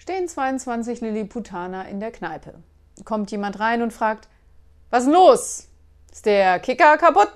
stehen 22 Lilliputaner in der Kneipe. Kommt jemand rein und fragt, was ist los? Ist der Kicker kaputt?